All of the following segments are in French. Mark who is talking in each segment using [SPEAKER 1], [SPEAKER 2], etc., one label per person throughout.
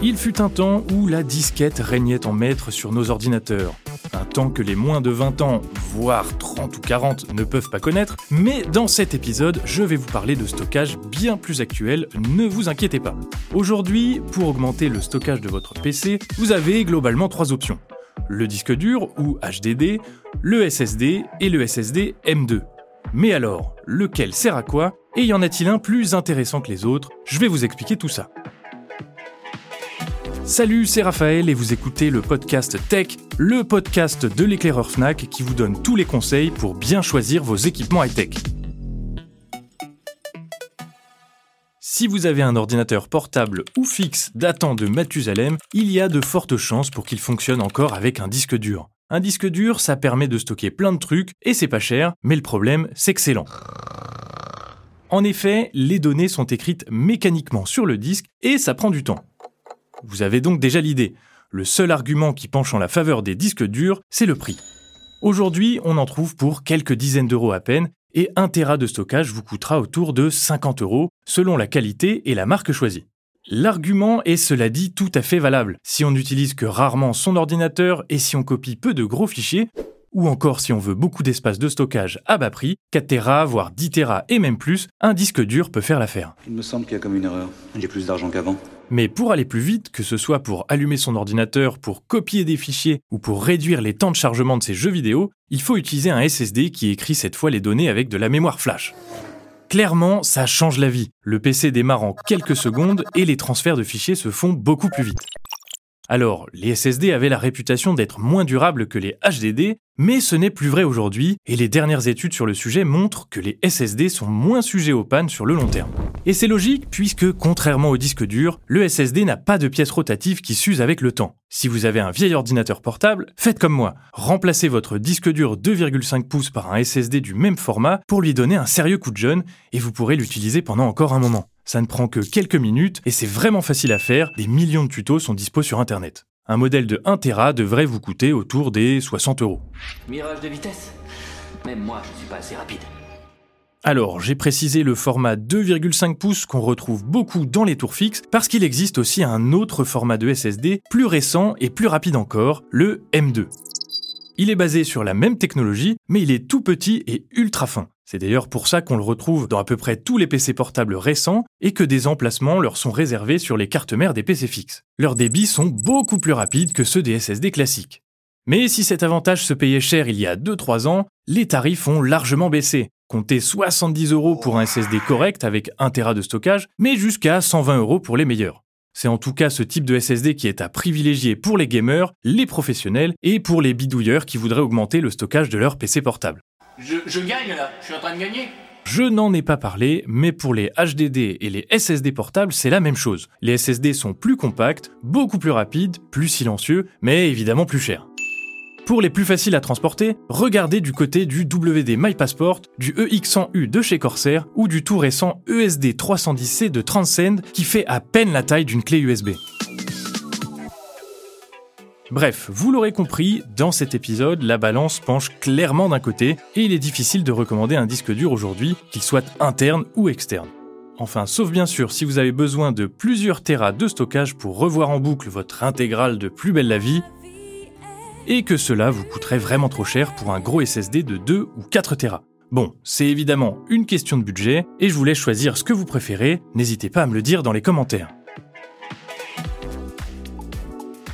[SPEAKER 1] Il fut un temps où la disquette régnait en maître sur nos ordinateurs. Un temps que les moins de 20 ans, voire 30 ou 40, ne peuvent pas connaître, mais dans cet épisode, je vais vous parler de stockage bien plus actuel, ne vous inquiétez pas. Aujourd'hui, pour augmenter le stockage de votre PC, vous avez globalement trois options. Le disque dur ou HDD, le SSD et le SSD M2. Mais alors, lequel sert à quoi? Et y en a-t-il un plus intéressant que les autres? Je vais vous expliquer tout ça. Salut, c'est Raphaël et vous écoutez le podcast Tech, le podcast de l'éclaireur Fnac qui vous donne tous les conseils pour bien choisir vos équipements high-tech. Si vous avez un ordinateur portable ou fixe datant de Mathusalem, il y a de fortes chances pour qu'il fonctionne encore avec un disque dur. Un disque dur, ça permet de stocker plein de trucs et c'est pas cher, mais le problème, c'est que c'est lent. En effet, les données sont écrites mécaniquement sur le disque et ça prend du temps. Vous avez donc déjà l'idée. Le seul argument qui penche en la faveur des disques durs, c'est le prix. Aujourd'hui, on en trouve pour quelques dizaines d'euros à peine, et 1 Tera de stockage vous coûtera autour de 50 euros, selon la qualité et la marque choisie. L'argument est cela dit tout à fait valable. Si on n'utilise que rarement son ordinateur et si on copie peu de gros fichiers, ou encore si on veut beaucoup d'espace de stockage à bas prix, 4 Tera, voire 10 Tera et même plus, un disque dur peut faire l'affaire.
[SPEAKER 2] Il me semble qu'il y a comme une erreur. J'ai plus d'argent qu'avant.
[SPEAKER 1] Mais pour aller plus vite, que ce soit pour allumer son ordinateur, pour copier des fichiers ou pour réduire les temps de chargement de ses jeux vidéo, il faut utiliser un SSD qui écrit cette fois les données avec de la mémoire flash. Clairement, ça change la vie. Le PC démarre en quelques secondes et les transferts de fichiers se font beaucoup plus vite. Alors, les SSD avaient la réputation d'être moins durables que les HDD, mais ce n'est plus vrai aujourd'hui, et les dernières études sur le sujet montrent que les SSD sont moins sujets aux pannes sur le long terme. Et c'est logique, puisque contrairement au disque dur, le SSD n'a pas de pièces rotatives qui s'usent avec le temps. Si vous avez un vieil ordinateur portable, faites comme moi, remplacez votre disque dur 2,5 pouces par un SSD du même format pour lui donner un sérieux coup de jeune, et vous pourrez l'utiliser pendant encore un moment. Ça ne prend que quelques minutes et c'est vraiment facile à faire, des millions de tutos sont dispo sur internet. Un modèle de 1 Tera devrait vous coûter autour des 60 euros.
[SPEAKER 3] Mirage de vitesse Même moi, je suis pas assez rapide.
[SPEAKER 1] Alors, j'ai précisé le format 2,5 pouces qu'on retrouve beaucoup dans les tours fixes parce qu'il existe aussi un autre format de SSD plus récent et plus rapide encore, le M2. Il est basé sur la même technologie, mais il est tout petit et ultra fin. C'est d'ailleurs pour ça qu'on le retrouve dans à peu près tous les PC portables récents et que des emplacements leur sont réservés sur les cartes mères des PC fixes. Leurs débits sont beaucoup plus rapides que ceux des SSD classiques. Mais si cet avantage se payait cher il y a 2-3 ans, les tarifs ont largement baissé. Comptez 70 euros pour un SSD correct avec 1 Tera de stockage, mais jusqu'à 120 euros pour les meilleurs. C'est en tout cas ce type de SSD qui est à privilégier pour les gamers, les professionnels et pour les bidouilleurs qui voudraient augmenter le stockage de leur PC portable.
[SPEAKER 3] Je, gagne là, je suis en train de gagner.
[SPEAKER 1] Je n'en ai pas parlé, mais pour les HDD et les SSD portables, c'est la même chose. Les SSD sont plus compacts, beaucoup plus rapides, plus silencieux, mais évidemment plus chers. Pour les plus faciles à transporter, regardez du côté du WD My Passport, du EX100U de chez Corsair ou du tout récent ESD 310C de Transcend qui fait à peine la taille d'une clé USB. Bref, vous l'aurez compris, dans cet épisode, la balance penche clairement d'un côté et il est difficile de recommander un disque dur aujourd'hui, qu'il soit interne ou externe. Enfin, sauf bien sûr si vous avez besoin de plusieurs terras de stockage pour revoir en boucle votre intégrale de Plus belle la vie, et que cela vous coûterait vraiment trop cher pour un gros SSD de 2 ou 4 terras. Bon, c'est évidemment une question de budget, et je vous laisse choisir ce que vous préférez, n'hésitez pas à me le dire dans les commentaires.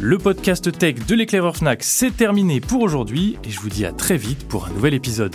[SPEAKER 1] Le podcast tech de l'éclaireur Fnac, c'est terminé pour aujourd'hui et je vous dis à très vite pour un nouvel épisode.